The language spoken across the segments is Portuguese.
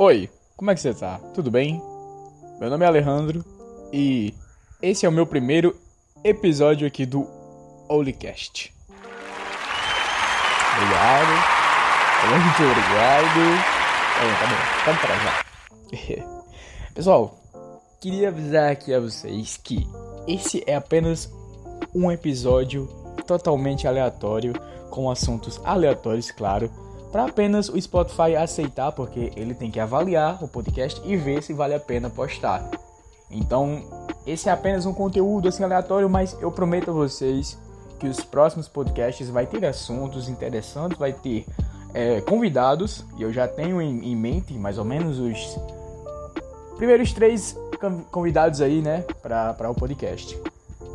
Oi, como é que você tá? Tudo bem? Meu nome é Alejandro e esse é o meu primeiro episódio aqui do Olicast. Obrigado. Muito obrigado. É, tá bom, pode parar já. Pessoal, queria avisar aqui a vocês que esse é apenas um episódio totalmente aleatório, com assuntos aleatórios, claro para apenas o Spotify aceitar, porque ele tem que avaliar o podcast e ver se vale a pena postar. Então, esse é apenas um conteúdo assim aleatório, mas eu prometo a vocês que os próximos podcasts vai ter assuntos interessantes, vai ter é, convidados, e eu já tenho em, em mente mais ou menos os primeiros três convidados aí, né, para o podcast.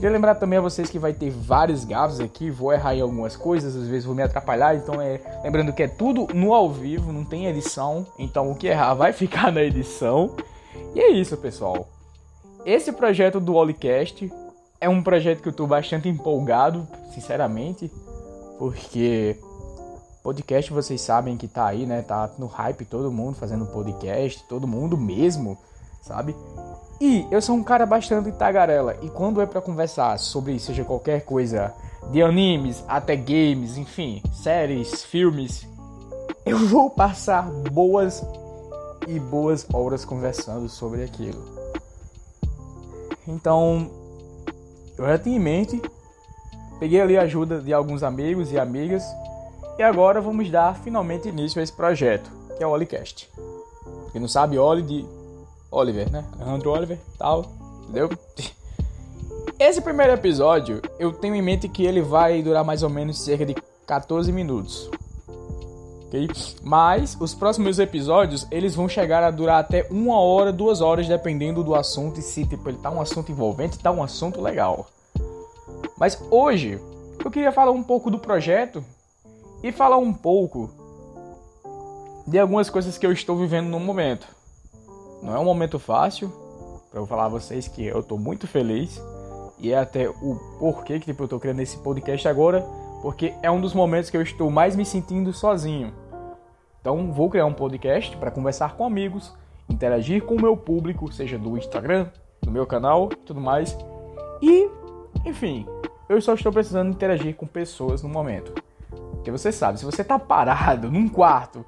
Queria lembrar também a vocês que vai ter vários gafos aqui, vou errar em algumas coisas, às vezes vou me atrapalhar, então é lembrando que é tudo no ao vivo, não tem edição, então o que errar vai ficar na edição. E é isso, pessoal. Esse projeto do Olicast é um projeto que eu estou bastante empolgado, sinceramente, porque podcast vocês sabem que tá aí, né? Tá no hype todo mundo fazendo podcast, todo mundo mesmo, sabe? E eu sou um cara bastante tagarela. E quando é para conversar sobre seja qualquer coisa, de animes até games, enfim, séries, filmes, eu vou passar boas e boas horas conversando sobre aquilo. Então, eu já tinha em mente, peguei ali a ajuda de alguns amigos e amigas, e agora vamos dar finalmente início a esse projeto, que é o Olicast. Quem não sabe, Oli de Oliver, né? Alejandro Oliver, tal, entendeu? Esse primeiro episódio, eu tenho em mente que ele vai durar mais ou menos cerca de 14 minutos. ok? Mas os próximos episódios, eles vão chegar a durar até uma hora, duas horas, dependendo do assunto e se tipo, ele tá um assunto envolvente, tá um assunto legal. Mas hoje, eu queria falar um pouco do projeto e falar um pouco de algumas coisas que eu estou vivendo no momento. Não é um momento fácil, eu falar a vocês que eu tô muito feliz. E é até o porquê que tipo, eu tô criando esse podcast agora, porque é um dos momentos que eu estou mais me sentindo sozinho. Então vou criar um podcast para conversar com amigos, interagir com o meu público, seja do Instagram, do meu canal, tudo mais. E, enfim, eu só estou precisando interagir com pessoas no momento. Porque você sabe, se você tá parado num quarto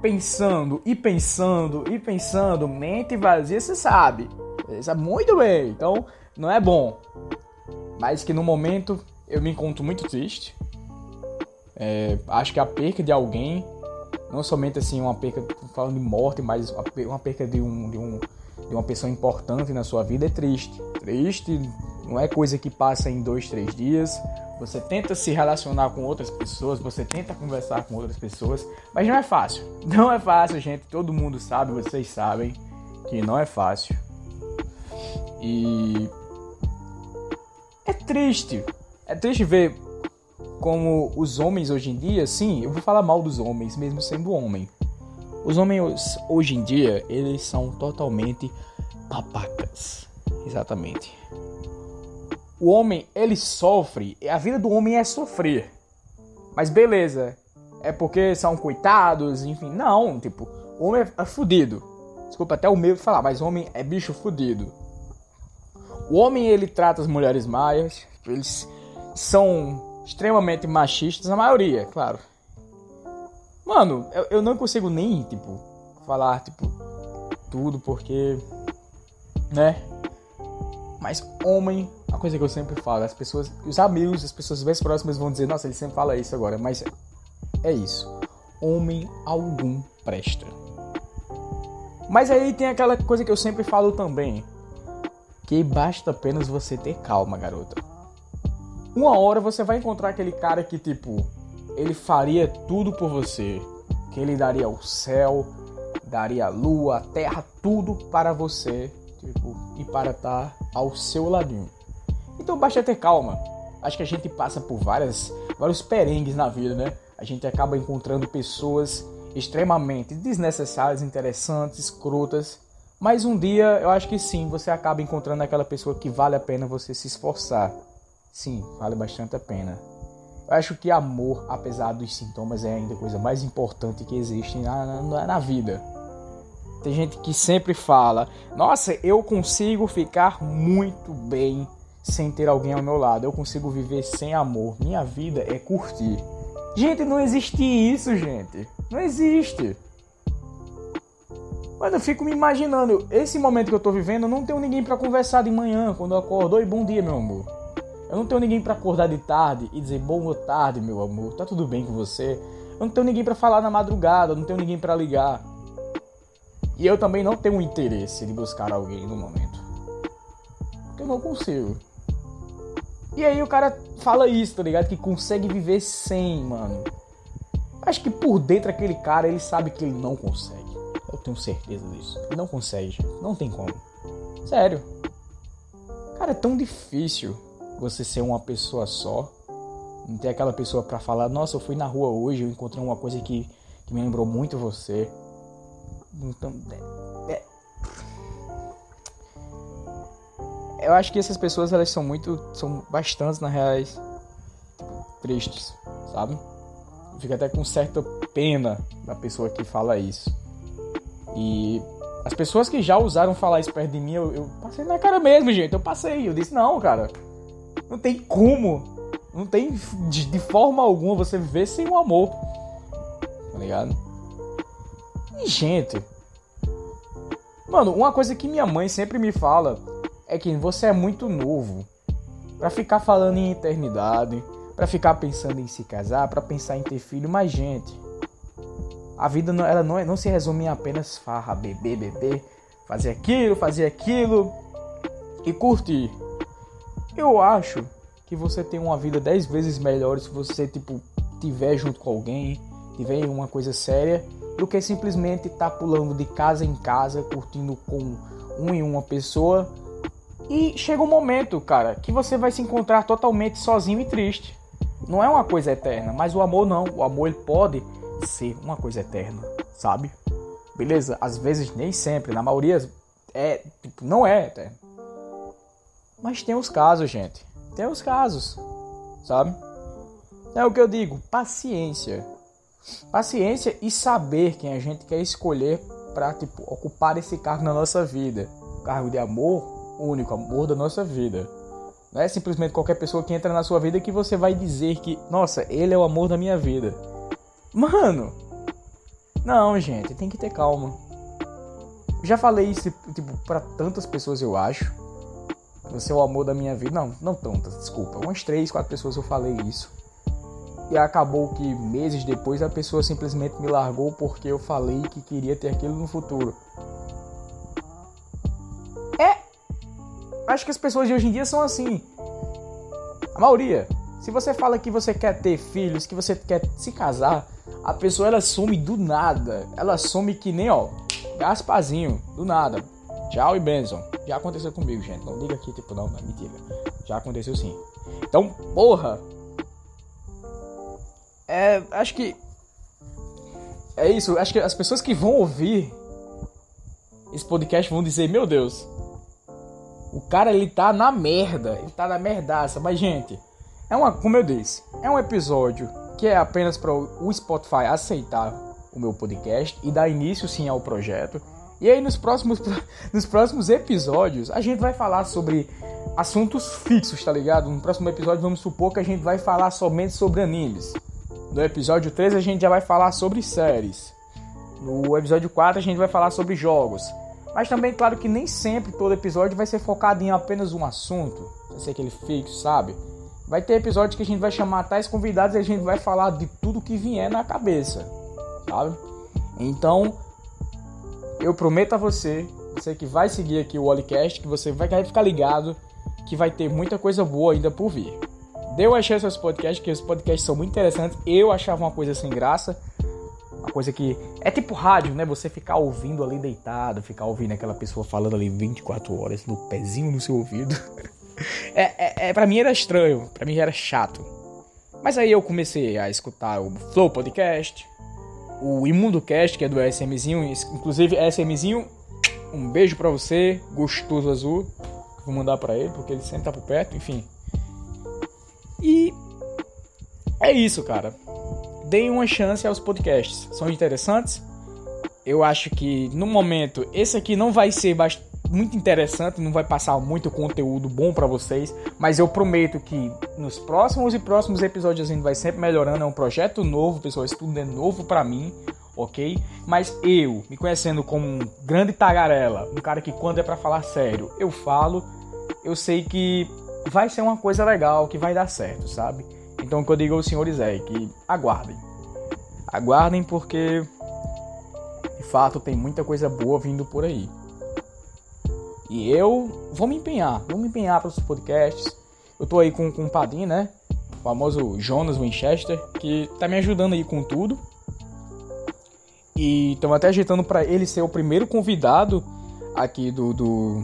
pensando e pensando e pensando, mente vazia, você sabe. Você sabe muito bem. Então, não é bom. Mas que no momento eu me encontro muito triste. É, acho que a perca de alguém, não somente assim uma perca falando de morte, mas uma perca de, um, de, um, de uma pessoa importante na sua vida é triste. Triste não é coisa que passa em dois, três dias você tenta se relacionar com outras pessoas, você tenta conversar com outras pessoas, mas não é fácil. Não é fácil, gente. Todo mundo sabe, vocês sabem que não é fácil. E é triste. É triste ver como os homens hoje em dia, sim, eu vou falar mal dos homens, mesmo sendo homem. Os homens hoje em dia, eles são totalmente babacas. Exatamente. O homem, ele sofre, a vida do homem é sofrer. Mas beleza, é porque são coitados, enfim. Não, tipo, homem é fudido. Desculpa até o medo de falar, mas homem é bicho fudido. O homem, ele trata as mulheres maias, eles são extremamente machistas, a maioria, claro. Mano, eu, eu não consigo nem, tipo, falar, tipo, tudo, porque, né? Mas homem uma coisa que eu sempre falo, as pessoas, os amigos, as pessoas mais próximas vão dizer, nossa, ele sempre fala isso agora, mas é isso. Homem algum presta. Mas aí tem aquela coisa que eu sempre falo também, que basta apenas você ter calma, garota. Uma hora você vai encontrar aquele cara que tipo, ele faria tudo por você, que ele daria o céu, daria a lua, a terra, tudo para você, tipo, e para estar ao seu ladinho. Então basta ter calma. Acho que a gente passa por várias, vários perengues na vida, né? A gente acaba encontrando pessoas extremamente desnecessárias, interessantes, escrotas. Mas um dia eu acho que sim, você acaba encontrando aquela pessoa que vale a pena você se esforçar. Sim, vale bastante a pena. Eu acho que amor, apesar dos sintomas, é ainda a coisa mais importante que existe na, na, na vida. Tem gente que sempre fala: Nossa, eu consigo ficar muito bem sem ter alguém ao meu lado. Eu consigo viver sem amor. Minha vida é curtir. Gente, não existe isso, gente. Não existe. Mas eu fico me imaginando, esse momento que eu tô vivendo, eu não tenho ninguém para conversar de manhã, quando eu acordo. Oi, bom dia, meu amor. Eu não tenho ninguém para acordar de tarde e dizer boa tarde, meu amor. Tá tudo bem com você? Eu não tenho ninguém para falar na madrugada, eu não tenho ninguém para ligar. E eu também não tenho interesse de buscar alguém no momento. Porque eu não consigo. E aí o cara fala isso, tá ligado? Que consegue viver sem, mano. Acho que por dentro aquele cara, ele sabe que ele não consegue. Eu tenho certeza disso. Ele não consegue. Não tem como. Sério. Cara, é tão difícil você ser uma pessoa só. Não ter aquela pessoa para falar, nossa, eu fui na rua hoje, eu encontrei uma coisa que, que me lembrou muito você. Então, é, é. Eu acho que essas pessoas elas são muito, são bastante na reais tristes, sabe? Fica até com certa pena da pessoa que fala isso. E as pessoas que já usaram falar isso perto de mim, eu, eu passei na cara mesmo, gente. Eu passei. Eu disse, não, cara. Não tem como. Não tem de, de forma alguma você viver sem o amor. Tá ligado? E, gente. Mano, uma coisa que minha mãe sempre me fala é que você é muito novo para ficar falando em eternidade, para ficar pensando em se casar, para pensar em ter filho, mas gente, a vida não, ela não, é, não se resume em apenas farra, beber, beber, fazer aquilo, fazer aquilo e curtir. Eu acho que você tem uma vida dez vezes melhor se você tipo tiver junto com alguém, tiver uma coisa séria do que simplesmente estar tá pulando de casa em casa, curtindo com um e uma pessoa. E chega um momento, cara, que você vai se encontrar totalmente sozinho e triste. Não é uma coisa eterna, mas o amor não. O amor ele pode ser uma coisa eterna, sabe? Beleza? Às vezes nem sempre, na maioria é, tipo, não é eterno. Mas tem os casos, gente. Tem os casos, sabe? É o que eu digo, paciência. Paciência e saber quem a gente quer escolher para tipo, ocupar esse cargo na nossa vida. Cargo de amor, único amor da nossa vida. Não é simplesmente qualquer pessoa que entra na sua vida que você vai dizer que, nossa, ele é o amor da minha vida. Mano, não, gente, tem que ter calma. Já falei isso, tipo, para tantas pessoas, eu acho. Você é o amor da minha vida. Não, não tantas, desculpa. Umas três, quatro pessoas eu falei isso. E acabou que meses depois a pessoa simplesmente me largou porque eu falei que queria ter aquilo no futuro. Acho que as pessoas de hoje em dia são assim. A maioria. Se você fala que você quer ter filhos, que você quer se casar, a pessoa ela some do nada. Ela some que nem, ó, Gaspazinho, do nada. Tchau e benção. Já aconteceu comigo, gente. Não diga aqui, tipo, não, não, mentira. Já aconteceu sim. Então, porra, é, acho que é isso. Acho que as pessoas que vão ouvir esse podcast vão dizer: Meu Deus, o cara ele tá na merda, ele tá na merdaça. Mas, gente, é uma, como eu disse, é um episódio que é apenas para o Spotify aceitar o meu podcast e dar início sim ao projeto. E aí nos próximos, nos próximos episódios a gente vai falar sobre assuntos fixos, tá ligado? No próximo episódio vamos supor que a gente vai falar somente sobre animes. No episódio 3 a gente já vai falar sobre séries. No episódio 4 a gente vai falar sobre jogos. Mas também, claro que nem sempre todo episódio vai ser focado em apenas um assunto. Vai ser aquele fixo, sabe? Vai ter episódios que a gente vai chamar tais convidados e a gente vai falar de tudo que vier na cabeça, sabe? Então, eu prometo a você, você que vai seguir aqui o Olicast, que você vai ficar ligado que vai ter muita coisa boa ainda por vir. Dê uma chance aos podcasts, que os podcasts são muito interessantes. Eu achava uma coisa sem graça. Uma coisa que. É tipo rádio, né? Você ficar ouvindo ali deitado, ficar ouvindo aquela pessoa falando ali 24 horas no pezinho no seu ouvido. é, é, é, pra mim era estranho, pra mim era chato. Mas aí eu comecei a escutar o Flow Podcast, o Imundo Cast, que é do SMzinho. Inclusive, SMzinho, um beijo pra você, gostoso azul. Vou mandar pra ele, porque ele sempre tá por perto, enfim. E é isso, cara. Deem uma chance aos podcasts. São interessantes. eu acho que no momento esse aqui não vai ser muito interessante, não vai passar muito conteúdo bom para vocês, mas eu prometo que nos próximos e próximos episódios a gente vai sempre melhorando, é um projeto novo, pessoal, isso tudo é novo para mim, ok? Mas eu, me conhecendo como um grande tagarela, um cara que quando é para falar sério, eu falo, eu sei que vai ser uma coisa legal, que vai dar certo, sabe? Então o que eu digo aos senhores é que aguardem. Aguardem porque de fato tem muita coisa boa vindo por aí. E eu vou me empenhar, vou me empenhar para os podcasts. Eu tô aí com, com o Padim, né? O famoso Jonas Winchester, que tá me ajudando aí com tudo. E estamos até ajeitando para ele ser o primeiro convidado aqui do, do,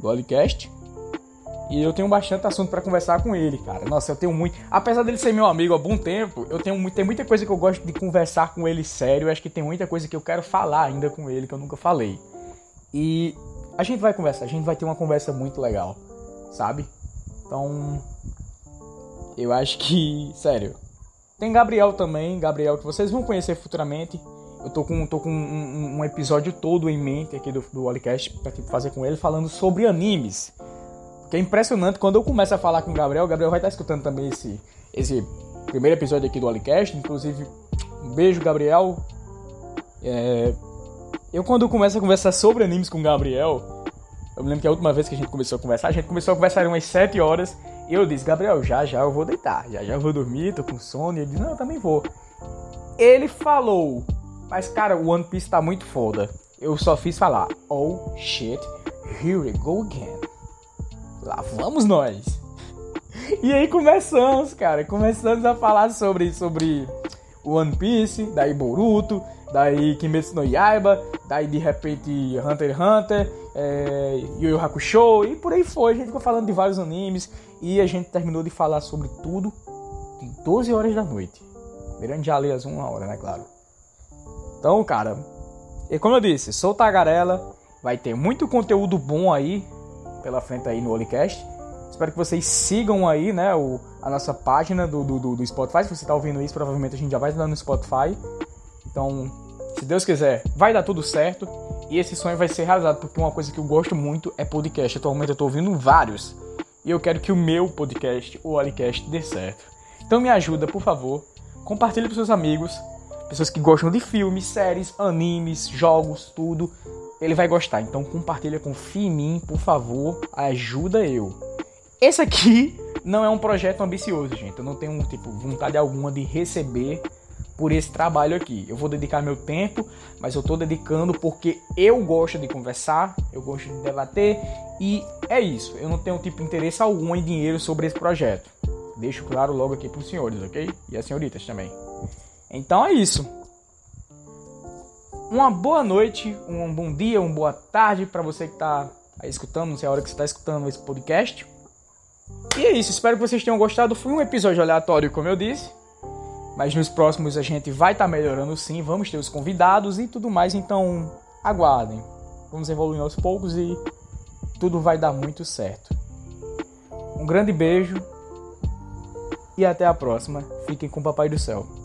do Olicast. E eu tenho bastante assunto para conversar com ele, cara. Nossa, eu tenho muito. Apesar dele ser meu amigo há bom tempo, eu tenho muito... tem muita coisa que eu gosto de conversar com ele sério. Eu acho que tem muita coisa que eu quero falar ainda com ele que eu nunca falei. E a gente vai conversar, a gente vai ter uma conversa muito legal, sabe? Então, eu acho que, sério. Tem Gabriel também, Gabriel que vocês vão conhecer futuramente. Eu tô com, tô com um, um episódio todo em mente aqui do, do Olicast pra tipo, fazer com ele, falando sobre animes. Que é impressionante, quando eu começo a falar com o Gabriel, o Gabriel vai estar escutando também esse, esse primeiro episódio aqui do Olicast. Inclusive, um beijo, Gabriel. É, eu quando começo a conversar sobre animes com o Gabriel, eu me lembro que a última vez que a gente começou a conversar, a gente começou a conversar umas 7 horas, e eu disse, Gabriel, já já eu vou deitar, já já eu vou dormir, tô com sono, e ele disse, não, eu também vou. Ele falou, mas cara, o One Piece tá muito foda. Eu só fiz falar, oh shit, here we go again. Lá vamos nós. E aí começamos, cara, começamos a falar sobre, sobre One Piece, daí Boruto, daí Kimetsu no Yaiba, daí de repente Hunter x Hunter, é, Yu Yu Hakusho e por aí foi. A gente ficou falando de vários animes e a gente terminou de falar sobre tudo em 12 horas da noite. Mirando já ali as uma hora, né, claro. Então, cara, e como eu disse, sou tagarela, vai ter muito conteúdo bom aí pela frente aí no Olicast. Espero que vocês sigam aí, né, o, a nossa página do, do, do Spotify. Se você está ouvindo isso, provavelmente a gente já vai estar no Spotify. Então, se Deus quiser, vai dar tudo certo e esse sonho vai ser realizado, porque uma coisa que eu gosto muito é podcast. Atualmente eu estou ouvindo vários e eu quero que o meu podcast, o Alicast, dê certo. Então me ajuda, por favor, compartilhe com seus amigos, pessoas que gostam de filmes, séries, animes, jogos, tudo. Ele vai gostar, então compartilha, confia em mim, por favor, ajuda eu. Esse aqui não é um projeto ambicioso, gente. Eu não tenho tipo vontade alguma de receber por esse trabalho aqui. Eu vou dedicar meu tempo, mas eu estou dedicando porque eu gosto de conversar, eu gosto de debater e é isso. Eu não tenho tipo interesse algum em dinheiro sobre esse projeto. Deixo claro logo aqui para os senhores, ok? E as senhoritas também. Então é isso. Uma boa noite, um bom dia, uma boa tarde para você que está aí escutando, não sei a hora que você está escutando esse podcast. E é isso, espero que vocês tenham gostado. Foi um episódio aleatório, como eu disse. Mas nos próximos a gente vai estar tá melhorando sim, vamos ter os convidados e tudo mais, então aguardem. Vamos evoluindo aos poucos e tudo vai dar muito certo. Um grande beijo e até a próxima. Fiquem com o Papai do Céu.